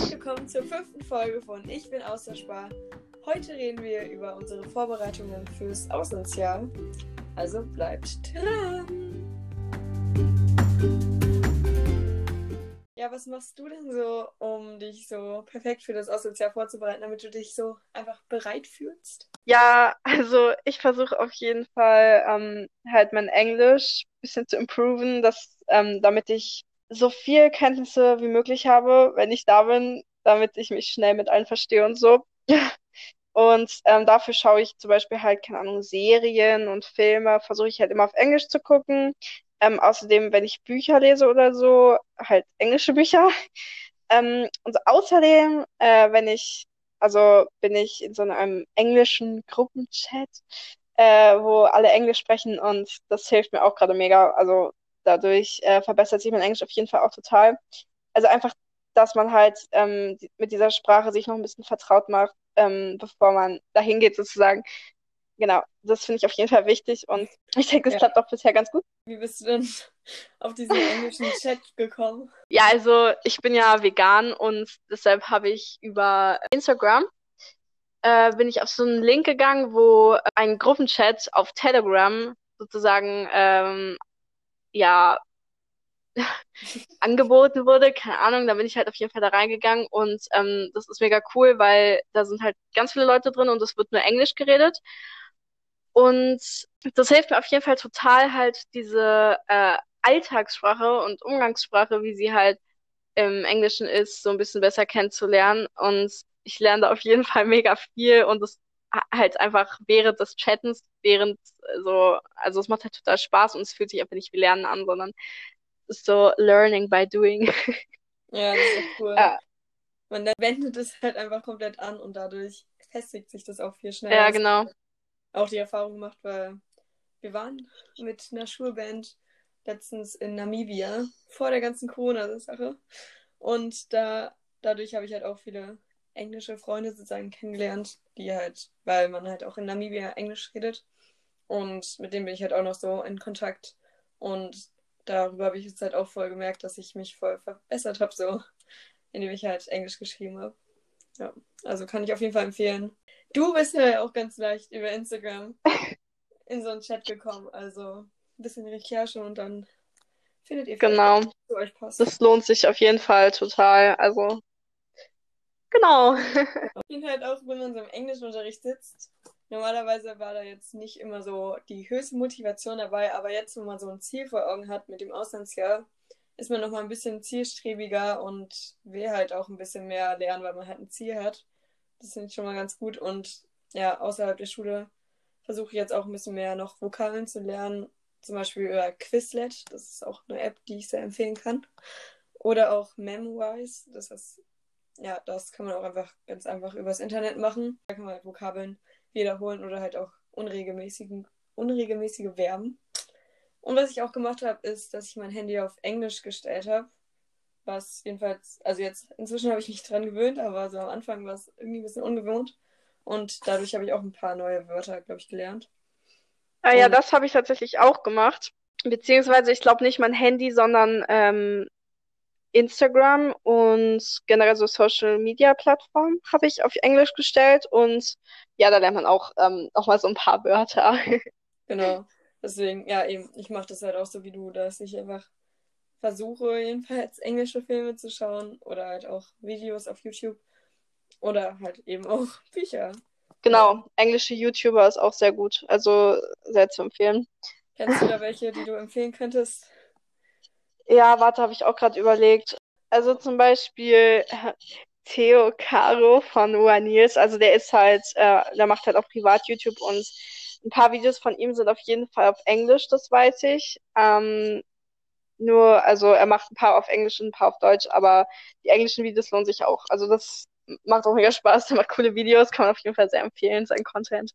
Herzlich willkommen zur fünften Folge von Ich bin Austauschbar. Heute reden wir über unsere Vorbereitungen fürs Auslandsjahr. Also bleibt dran! Ja, was machst du denn so, um dich so perfekt für das Auslandsjahr vorzubereiten, damit du dich so einfach bereit fühlst? Ja, also ich versuche auf jeden Fall ähm, halt mein Englisch ein bisschen zu improven, dass, ähm, damit ich so viel Kenntnisse wie möglich habe, wenn ich da bin, damit ich mich schnell mit allen verstehe und so. Und ähm, dafür schaue ich zum Beispiel halt, keine Ahnung, Serien und Filme, versuche ich halt immer auf Englisch zu gucken. Ähm, außerdem, wenn ich Bücher lese oder so, halt englische Bücher. Ähm, und außerdem, äh, wenn ich, also bin ich in so einem englischen Gruppenchat, äh, wo alle Englisch sprechen und das hilft mir auch gerade mega. Also dadurch äh, verbessert sich mein Englisch auf jeden Fall auch total. Also einfach, dass man halt ähm, mit dieser Sprache sich noch ein bisschen vertraut macht, ähm, bevor man dahin geht sozusagen. Genau, das finde ich auf jeden Fall wichtig und ich denke, das ja. klappt auch bisher ganz gut. Wie bist du denn auf diesen englischen Chat gekommen? Ja, also ich bin ja vegan und deshalb habe ich über Instagram äh, bin ich auf so einen Link gegangen, wo ein Gruppenchat auf Telegram sozusagen ähm, ja angeboten wurde, keine Ahnung, da bin ich halt auf jeden Fall da reingegangen und ähm, das ist mega cool, weil da sind halt ganz viele Leute drin und es wird nur Englisch geredet. Und das hilft mir auf jeden Fall total, halt diese äh, Alltagssprache und Umgangssprache, wie sie halt im Englischen ist, so ein bisschen besser kennenzulernen. Und ich lerne da auf jeden Fall mega viel und es halt einfach während des Chattens, während so, also es macht halt total Spaß und es fühlt sich einfach nicht wie Lernen an, sondern so Learning by Doing. Ja, das ist cool. Ja. Man wendet es halt einfach komplett an und dadurch festigt sich das auch viel schneller. Ja, genau. Auch die Erfahrung gemacht, weil wir waren mit einer Schulband letztens in Namibia vor der ganzen Corona-Sache. Und da, dadurch habe ich halt auch viele englische Freunde sozusagen kennengelernt, die halt, weil man halt auch in Namibia Englisch redet. Und mit denen bin ich halt auch noch so in Kontakt. Und darüber habe ich jetzt halt auch voll gemerkt, dass ich mich voll verbessert habe, so, indem ich halt Englisch geschrieben habe. Ja, also kann ich auf jeden Fall empfehlen. Du bist ja auch ganz leicht über Instagram in so einen Chat gekommen. Also ein bisschen Recherche und dann findet ihr genau. was zu euch passt. Das lohnt sich auf jeden Fall total. Also Genau. Ich finde halt auch, wenn man so im Englischunterricht sitzt, normalerweise war da jetzt nicht immer so die höchste Motivation dabei, aber jetzt, wo man so ein Ziel vor Augen hat mit dem Auslandsjahr, ist man nochmal ein bisschen zielstrebiger und will halt auch ein bisschen mehr lernen, weil man halt ein Ziel hat. Das finde ich schon mal ganz gut. Und ja, außerhalb der Schule versuche ich jetzt auch ein bisschen mehr noch Vokabeln zu lernen. Zum Beispiel über Quizlet, das ist auch eine App, die ich sehr empfehlen kann. Oder auch Memwise, das ist ja, das kann man auch einfach ganz einfach übers Internet machen. Da kann man halt Vokabeln wiederholen oder halt auch unregelmäßigen, unregelmäßige Verben. Und was ich auch gemacht habe, ist, dass ich mein Handy auf Englisch gestellt habe. Was jedenfalls, also jetzt inzwischen habe ich mich dran gewöhnt, aber so am Anfang war es irgendwie ein bisschen ungewohnt. Und dadurch habe ich auch ein paar neue Wörter, glaube ich, gelernt. Ah ja, das habe ich tatsächlich auch gemacht. Beziehungsweise, ich glaube nicht mein Handy, sondern ähm, Instagram und generell so Social Media Plattformen habe ich auf Englisch gestellt und ja, da lernt man auch ähm, nochmal so ein paar Wörter. Genau. Deswegen, ja, eben, ich mache das halt auch so wie du, dass ich einfach versuche, jedenfalls englische Filme zu schauen oder halt auch Videos auf YouTube oder halt eben auch Bücher. Genau, englische YouTuber ist auch sehr gut, also sehr zu empfehlen. Kennst du da welche, die du empfehlen könntest? Ja, warte, habe ich auch gerade überlegt. Also zum Beispiel Theo Caro von One Nils, also der ist halt, äh, der macht halt auch privat YouTube und ein paar Videos von ihm sind auf jeden Fall auf Englisch, das weiß ich. Ähm, nur, also er macht ein paar auf Englisch und ein paar auf Deutsch, aber die englischen Videos lohnen sich auch. Also das macht auch mega Spaß, der macht coole Videos, kann man auf jeden Fall sehr empfehlen, sein Content.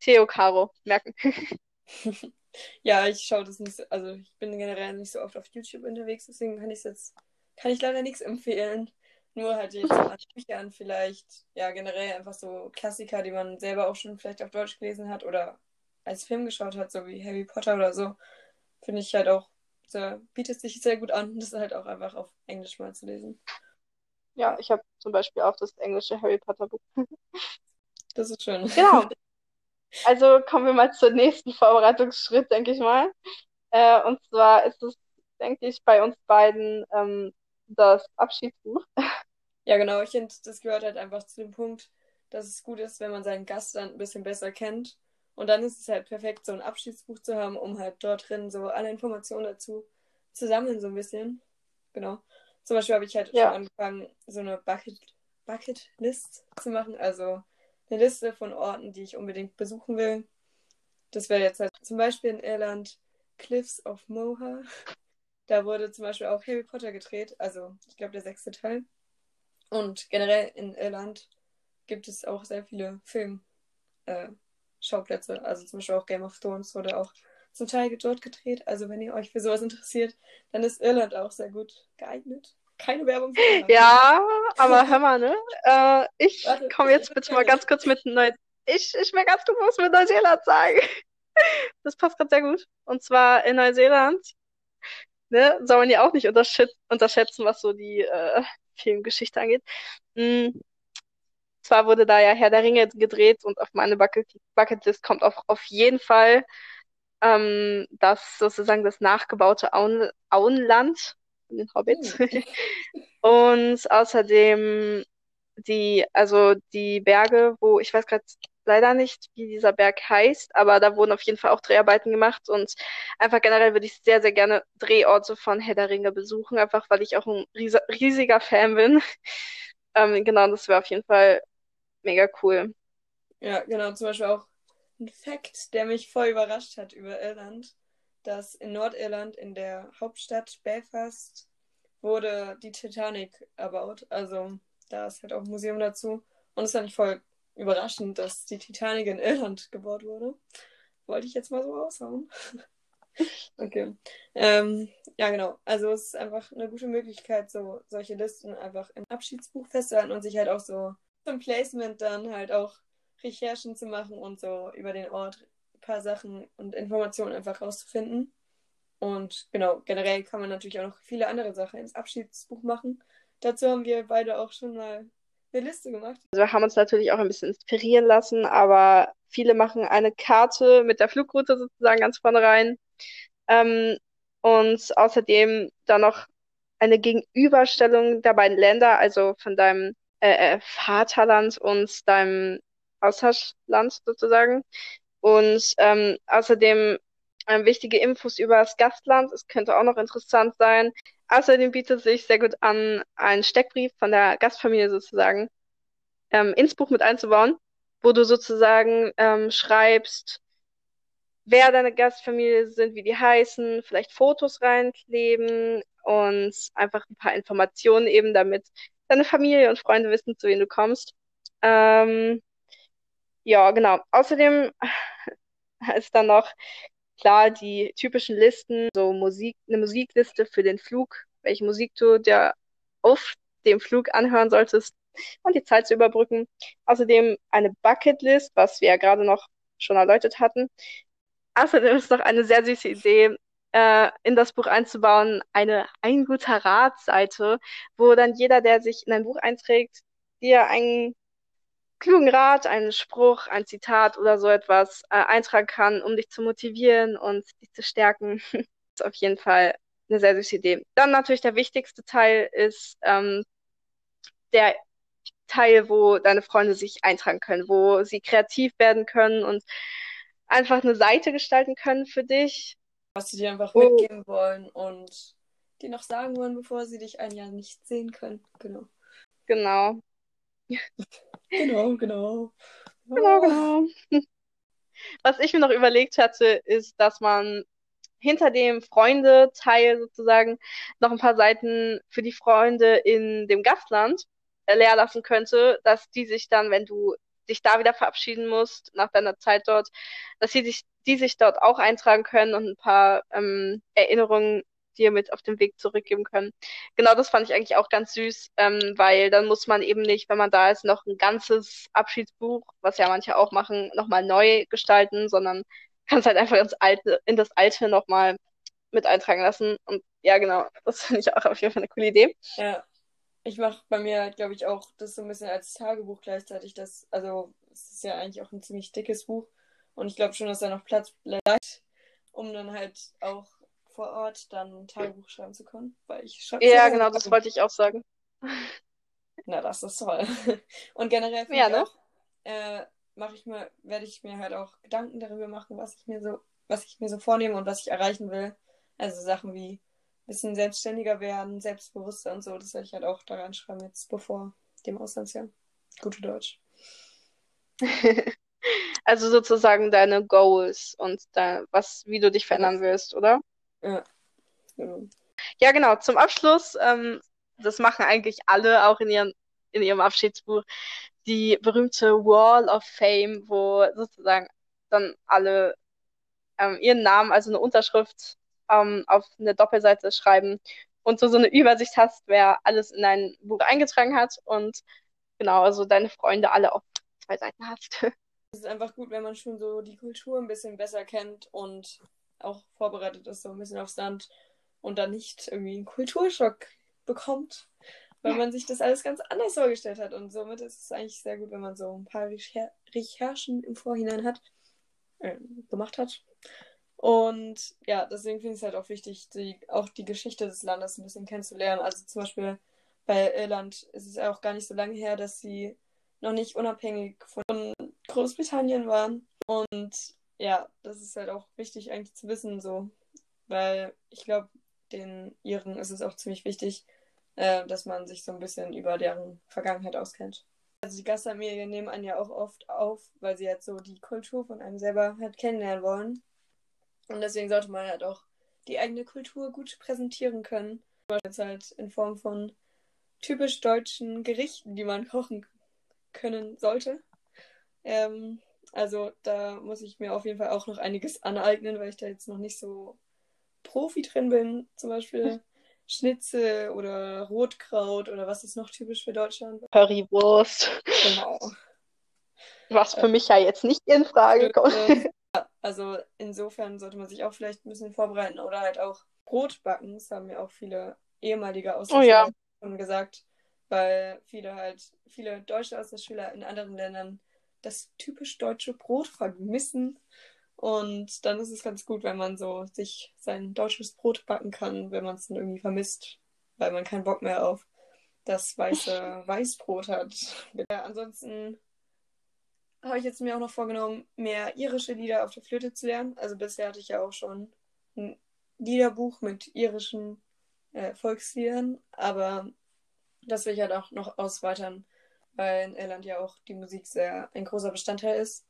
Theo Caro, merken. Ja, ich schaue das nicht so, also ich bin generell nicht so oft auf YouTube unterwegs, deswegen kann ich jetzt, kann ich leider nichts empfehlen. Nur halt jetzt an Büchern vielleicht, ja, generell einfach so Klassiker, die man selber auch schon vielleicht auf Deutsch gelesen hat oder als Film geschaut hat, so wie Harry Potter oder so, finde ich halt auch, sehr, bietet sich sehr gut an, das halt auch einfach auf Englisch mal zu lesen. Ja, ich habe zum Beispiel auch das englische Harry Potter Buch. Das ist schön. Genau. Also kommen wir mal zum nächsten Vorbereitungsschritt, denke ich mal. Äh, und zwar ist es, denke ich, bei uns beiden ähm, das Abschiedsbuch. Ja, genau. Ich finde, das gehört halt einfach zu dem Punkt, dass es gut ist, wenn man seinen Gast dann ein bisschen besser kennt. Und dann ist es halt perfekt, so ein Abschiedsbuch zu haben, um halt dort drin so alle Informationen dazu zu sammeln, so ein bisschen. Genau. Zum Beispiel habe ich halt Ja. schon angefangen, so eine Bucket, Bucket List zu machen. Also eine Liste von Orten, die ich unbedingt besuchen will. Das wäre jetzt halt zum Beispiel in Irland Cliffs of Moher. Da wurde zum Beispiel auch Harry Potter gedreht, also ich glaube der sechste Teil. Und generell in Irland gibt es auch sehr viele Filmschauplätze. Also zum Beispiel auch Game of Thrones wurde auch zum Teil dort gedreht. Also wenn ihr euch für sowas interessiert, dann ist Irland auch sehr gut geeignet. Keine Werbung. Ja, aber hör mal, ne? Äh, ich komme jetzt bitte mal ganz kurz mit Neu ich, ich will ganz kurz was mit Neuseeland sagen. Das passt gerade sehr gut. Und zwar in Neuseeland, ne, soll man ja auch nicht unterschätzen, was so die äh, Filmgeschichte angeht. Mm, zwar wurde da ja Herr der Ringe gedreht und auf meine Bucket Bucketlist kommt auch auf jeden Fall ähm, das sozusagen das nachgebaute Auen Auenland von den Hobbits. Hm. Und außerdem die, also die Berge, wo ich weiß gerade leider nicht, wie dieser Berg heißt, aber da wurden auf jeden Fall auch Dreharbeiten gemacht und einfach generell würde ich sehr, sehr gerne Drehorte von Herr der Ringe besuchen, einfach weil ich auch ein riesiger Fan bin. Ähm, genau, das wäre auf jeden Fall mega cool. Ja, genau, zum Beispiel auch ein Fact, der mich voll überrascht hat über Irland, dass in Nordirland, in der Hauptstadt Belfast, wurde die Titanic erbaut. Also da ist halt auch ein Museum dazu. Und es fand ich voll überraschend, dass die Titanic in Irland gebaut wurde. Wollte ich jetzt mal so raushauen. Okay. Ähm, ja, genau. Also es ist einfach eine gute Möglichkeit, so solche Listen einfach im Abschiedsbuch festzuhalten und sich halt auch so zum Placement dann halt auch Recherchen zu machen und so über den Ort paar Sachen und Informationen einfach rauszufinden. Und genau, generell kann man natürlich auch noch viele andere Sachen ins Abschiedsbuch machen. Dazu haben wir beide auch schon mal eine Liste gemacht. Also wir haben uns natürlich auch ein bisschen inspirieren lassen, aber viele machen eine Karte mit der Flugroute sozusagen ganz vorne rein. Ähm, und außerdem dann noch eine Gegenüberstellung der beiden Länder, also von deinem äh, äh, Vaterland und deinem Austauschland sozusagen. Und ähm, außerdem ähm, wichtige Infos über das Gastland. Es könnte auch noch interessant sein. Außerdem bietet sich sehr gut an, einen Steckbrief von der Gastfamilie sozusagen ähm, ins Buch mit einzubauen, wo du sozusagen ähm, schreibst, wer deine Gastfamilie sind, wie die heißen, vielleicht Fotos reinkleben und einfach ein paar Informationen eben, damit deine Familie und Freunde wissen, zu wem du kommst. Ähm, ja, genau. Außerdem ist dann noch klar die typischen Listen, so Musik, eine Musikliste für den Flug, welche Musik du dir auf dem Flug anhören solltest und die Zeit zu überbrücken. Außerdem eine Bucketlist, was wir ja gerade noch schon erläutert hatten. Außerdem ist noch eine sehr süße Idee, äh, in das Buch einzubauen, eine Ein guter Rat-Seite, wo dann jeder, der sich in ein Buch einträgt, dir einen klugen Rat, einen Spruch, ein Zitat oder so etwas äh, eintragen kann, um dich zu motivieren und dich zu stärken. Das ist auf jeden Fall eine sehr süße Idee. Dann natürlich der wichtigste Teil ist ähm, der Teil, wo deine Freunde sich eintragen können, wo sie kreativ werden können und einfach eine Seite gestalten können für dich. Was sie dir einfach Oh. mitgeben wollen und dir noch sagen wollen, bevor sie dich ein Jahr nicht sehen können. Genau. Genau, Genau, genau. genau, genau. Was ich mir noch überlegt hatte, ist, dass man hinter dem Freunde-Teil sozusagen noch ein paar Seiten für die Freunde in dem Gastland leer lassen könnte, dass die sich dann, wenn du dich da wieder verabschieden musst, nach deiner Zeit dort, dass sie sich, die sich dort auch eintragen können und ein paar ähm, Erinnerungen dir mit auf den Weg zurückgeben können. Genau das fand ich eigentlich auch ganz süß, ähm, weil dann muss man eben nicht, wenn man da ist, noch ein ganzes Abschiedsbuch, was ja manche auch machen, nochmal neu gestalten, sondern kannst halt einfach ins Alte, in das Alte nochmal mit eintragen lassen. Und ja, genau, das finde ich auch auf jeden Fall eine coole Idee. Ja. ich mache bei mir, glaube ich, auch das so ein bisschen als Tagebuch gleichzeitig. Das, also es ist ja eigentlich auch ein ziemlich dickes Buch. Und ich glaube schon, dass da noch Platz bleibt, um dann halt auch vor Ort dann ein Tagebuch schreiben zu können. Weil ich schreibe Ja, genau, das wollte ich auch sagen. Na, das ist toll. Und generell ja, ne? äh, mache ich mir, werde ich mir halt auch Gedanken darüber machen, was ich mir so, was ich mir so vornehme und was ich erreichen will. Also Sachen wie ein bisschen selbstständiger werden, selbstbewusster und so, das werde ich halt auch daran schreiben jetzt bevor dem Auslandsjahr. Gute Deutsch. also sozusagen deine Goals und da, was, wie du dich verändern willst, oder? Ja. Genau. Ja, genau. Zum Abschluss, ähm, das machen eigentlich alle auch in ihren, in ihrem Abschiedsbuch, die berühmte Wall of Fame, wo sozusagen dann alle ähm, ihren Namen, also eine Unterschrift ähm, auf eine Doppelseite schreiben und so, so eine Übersicht hast, wer alles in dein Buch eingetragen hat und genau, also deine Freunde alle auf zwei Seiten hast. Es ist einfach gut, wenn man schon so die Kultur ein bisschen besser kennt und auch vorbereitet ist, so ein bisschen aufs Land und dann nicht irgendwie einen Kulturschock bekommt, weil man sich das alles ganz anders vorgestellt hat. Und somit ist es eigentlich sehr gut, wenn man so ein paar Recher Recherchen im Vorhinein hat, äh, gemacht hat. Und ja, deswegen finde ich es halt auch wichtig, die, auch die Geschichte des Landes ein bisschen kennenzulernen. Also zum Beispiel bei Irland ist es auch gar nicht so lange her, dass sie noch nicht unabhängig von Großbritannien waren. Und ja, das ist halt auch wichtig eigentlich zu wissen, so, weil ich glaube, den Iren ist es auch ziemlich wichtig, äh, dass man sich so ein bisschen über deren Vergangenheit auskennt. Also die Gastfamilien nehmen einen ja auch oft auf, weil sie halt so die Kultur von einem selber halt kennenlernen wollen. Und deswegen sollte man halt auch die eigene Kultur gut präsentieren können. Jetzt halt in Form von typisch deutschen Gerichten, die man kochen können sollte. Ähm, also da muss ich mir auf jeden Fall auch noch einiges aneignen, weil ich da jetzt noch nicht so Profi drin bin. Zum Beispiel Schnitzel oder Rotkraut oder was ist noch typisch für Deutschland? Currywurst. Genau. Was für mich ja jetzt nicht in Frage kommt. Also insofern sollte man sich auch vielleicht ein bisschen vorbereiten oder halt auch Brot backen. Das haben ja auch viele ehemalige Austauschschüler oh, ja. gesagt, weil viele halt, viele deutsche Austauschschüler in anderen Ländern das typisch deutsche Brot vermissen. Und dann ist es ganz gut, wenn man so sich sein deutsches Brot backen kann, wenn man es dann irgendwie vermisst, weil man keinen Bock mehr auf das weiße Weißbrot hat. Ja, ansonsten habe ich jetzt mir auch noch vorgenommen, mehr irische Lieder auf der Flöte zu lernen. Also bisher hatte ich ja auch schon ein Liederbuch mit irischen äh, Volksliedern, aber das will ich halt auch noch ausweitern weil in Irland ja auch die Musik sehr ein großer Bestandteil ist.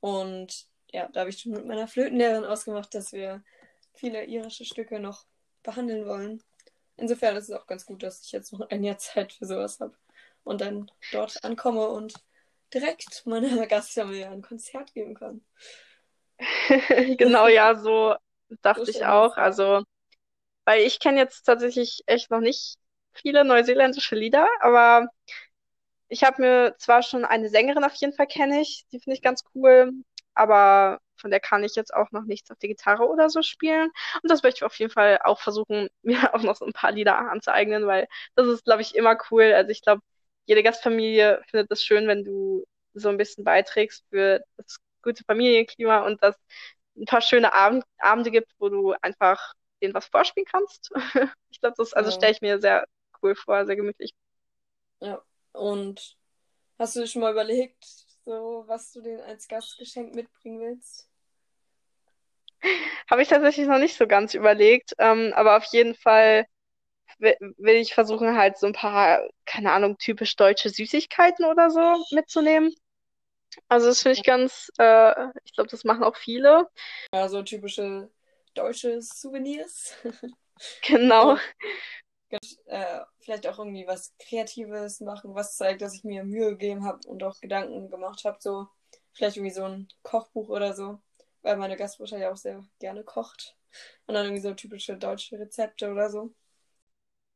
Und ja, da habe ich schon mit meiner Flötenlehrerin ausgemacht, dass wir viele irische Stücke noch behandeln wollen. Insofern ist es auch ganz gut, dass ich jetzt noch ein Jahr Zeit für sowas habe und dann dort ankomme und direkt meiner Gastfamilie ein Konzert geben kann. genau, ja, so dachte so ich auch. Also, weil ich kenne jetzt tatsächlich echt noch nicht viele neuseeländische Lieder, aber ich habe mir zwar schon eine Sängerin auf jeden Fall kenne ich, die finde ich ganz cool, aber von der kann ich jetzt auch noch nichts auf der Gitarre oder so spielen. Und das möchte ich auf jeden Fall auch versuchen, mir auch noch so ein paar Lieder anzueignen, weil das ist, glaube ich, immer cool. Also ich glaube, jede Gastfamilie findet es schön, wenn du so ein bisschen beiträgst für das gute Familienklima und dass ein paar schöne Abend Abende gibt, wo du einfach denen was vorspielen kannst. ich glaube, das also stelle ich mir sehr cool vor, sehr gemütlich. Ja, und hast du schon mal überlegt, so was du denen als Gastgeschenk mitbringen willst? Habe ich tatsächlich noch nicht so ganz überlegt, ähm, aber auf jeden Fall will ich versuchen, halt so ein paar, keine Ahnung, typisch deutsche Süßigkeiten oder so mitzunehmen. Also das finde ich ganz, äh, ich glaube, das machen auch viele. Ja, so typische deutsche Souvenirs. Genau äh, vielleicht auch irgendwie was Kreatives machen, was zeigt, dass ich mir Mühe gegeben habe und auch Gedanken gemacht habe. So, vielleicht irgendwie so ein Kochbuch oder so, weil meine Gastmutter ja auch sehr gerne kocht. Und dann irgendwie so typische deutsche Rezepte oder so.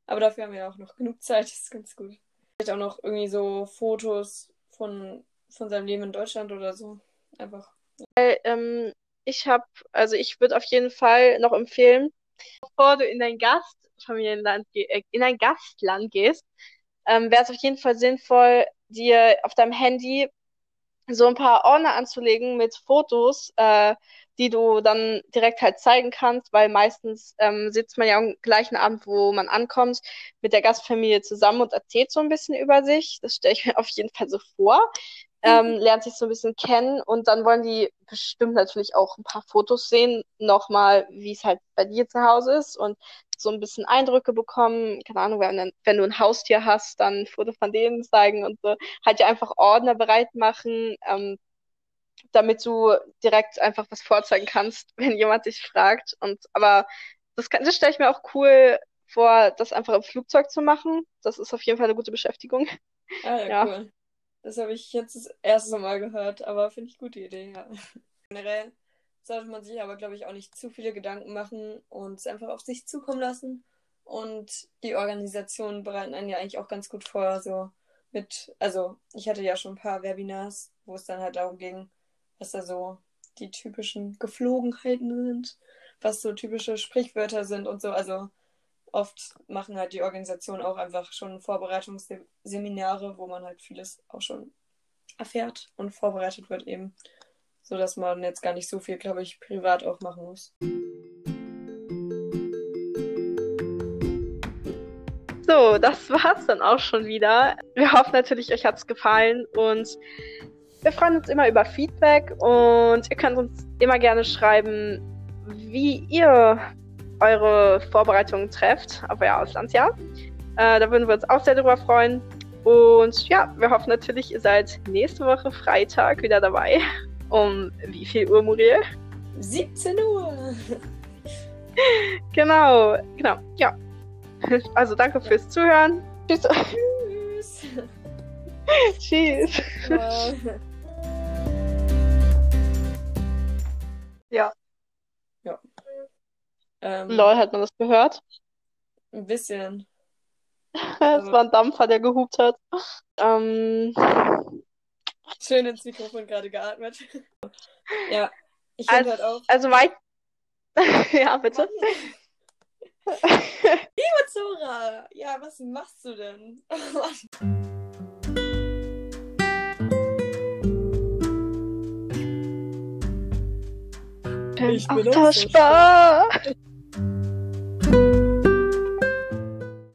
Aber dafür haben wir ja auch noch genug Zeit, das ist ganz gut. Vielleicht auch noch irgendwie so Fotos von, von seinem Leben in Deutschland oder so. Einfach. Weil, ähm, ich habe, also ich würde auf jeden Fall noch empfehlen, bevor du in dein Gast Familienland, äh, in ein Gastland gehst, ähm, wäre es auf jeden Fall sinnvoll, dir auf deinem Handy so ein paar Ordner anzulegen mit Fotos, äh, die du dann direkt halt zeigen kannst, weil meistens ähm, sitzt man ja am gleichen Abend, wo man ankommt, mit der Gastfamilie zusammen und erzählt so ein bisschen über sich. Das stelle ich mir auf jeden Fall so vor ähm, lernt sich so ein bisschen kennen und dann wollen die bestimmt natürlich auch ein paar Fotos sehen, nochmal, wie es halt bei dir zu Hause ist und so ein bisschen Eindrücke bekommen. Keine Ahnung, wenn, wenn du ein Haustier hast, dann ein Foto von denen zeigen und so. Halt dir einfach Ordner bereit machen, ähm, damit du direkt einfach was vorzeigen kannst, wenn jemand dich fragt. Und aber das, kann, das stelle ich mir auch cool vor, das einfach im Flugzeug zu machen. Das ist auf jeden Fall eine gute Beschäftigung. Ah, ja, ja. cool. Das habe ich jetzt das erste Mal gehört, aber finde ich gute Idee, ja. Generell sollte man sich aber, glaube ich, auch nicht zu viele Gedanken machen und es einfach auf sich zukommen lassen. Und die Organisationen bereiten einen ja eigentlich auch ganz gut vor, so mit, also ich hatte ja schon ein paar Webinars, wo es dann halt darum ging, was da so die typischen Geflogenheiten sind, was so typische Sprichwörter sind und so. Also oft machen halt die Organisationen auch einfach schon Vorbereitungsseminare, wo man halt vieles auch schon erfährt und vorbereitet wird eben, so dass man jetzt gar nicht so viel, glaube ich, privat auch machen muss. So, das war's dann auch schon wieder. Wir hoffen natürlich, euch hat's gefallen und wir freuen uns immer über Feedback und ihr könnt uns immer gerne schreiben, wie ihr eure Vorbereitungen trefft auf euer Auslandsjahr. Äh, da würden wir uns auch sehr darüber freuen. Und ja, wir hoffen natürlich, ihr seid nächste Woche Freitag wieder dabei. Um wie viel Uhr, Muriel? 17 Uhr. genau, genau, ja. Also danke fürs Zuhören. Tschüss. Tschüss. Tschüss. Ähm, Lol, hat man das gehört? Ein bisschen. Es also, war ein Dampfer, der gehupt hat. Ähm, schön ins Mikrofon gerade geatmet. ja, ich finde halt auch. Also weit. ja, bitte. Liebe Zora, ja, was machst du denn? Ich bin austauschbar.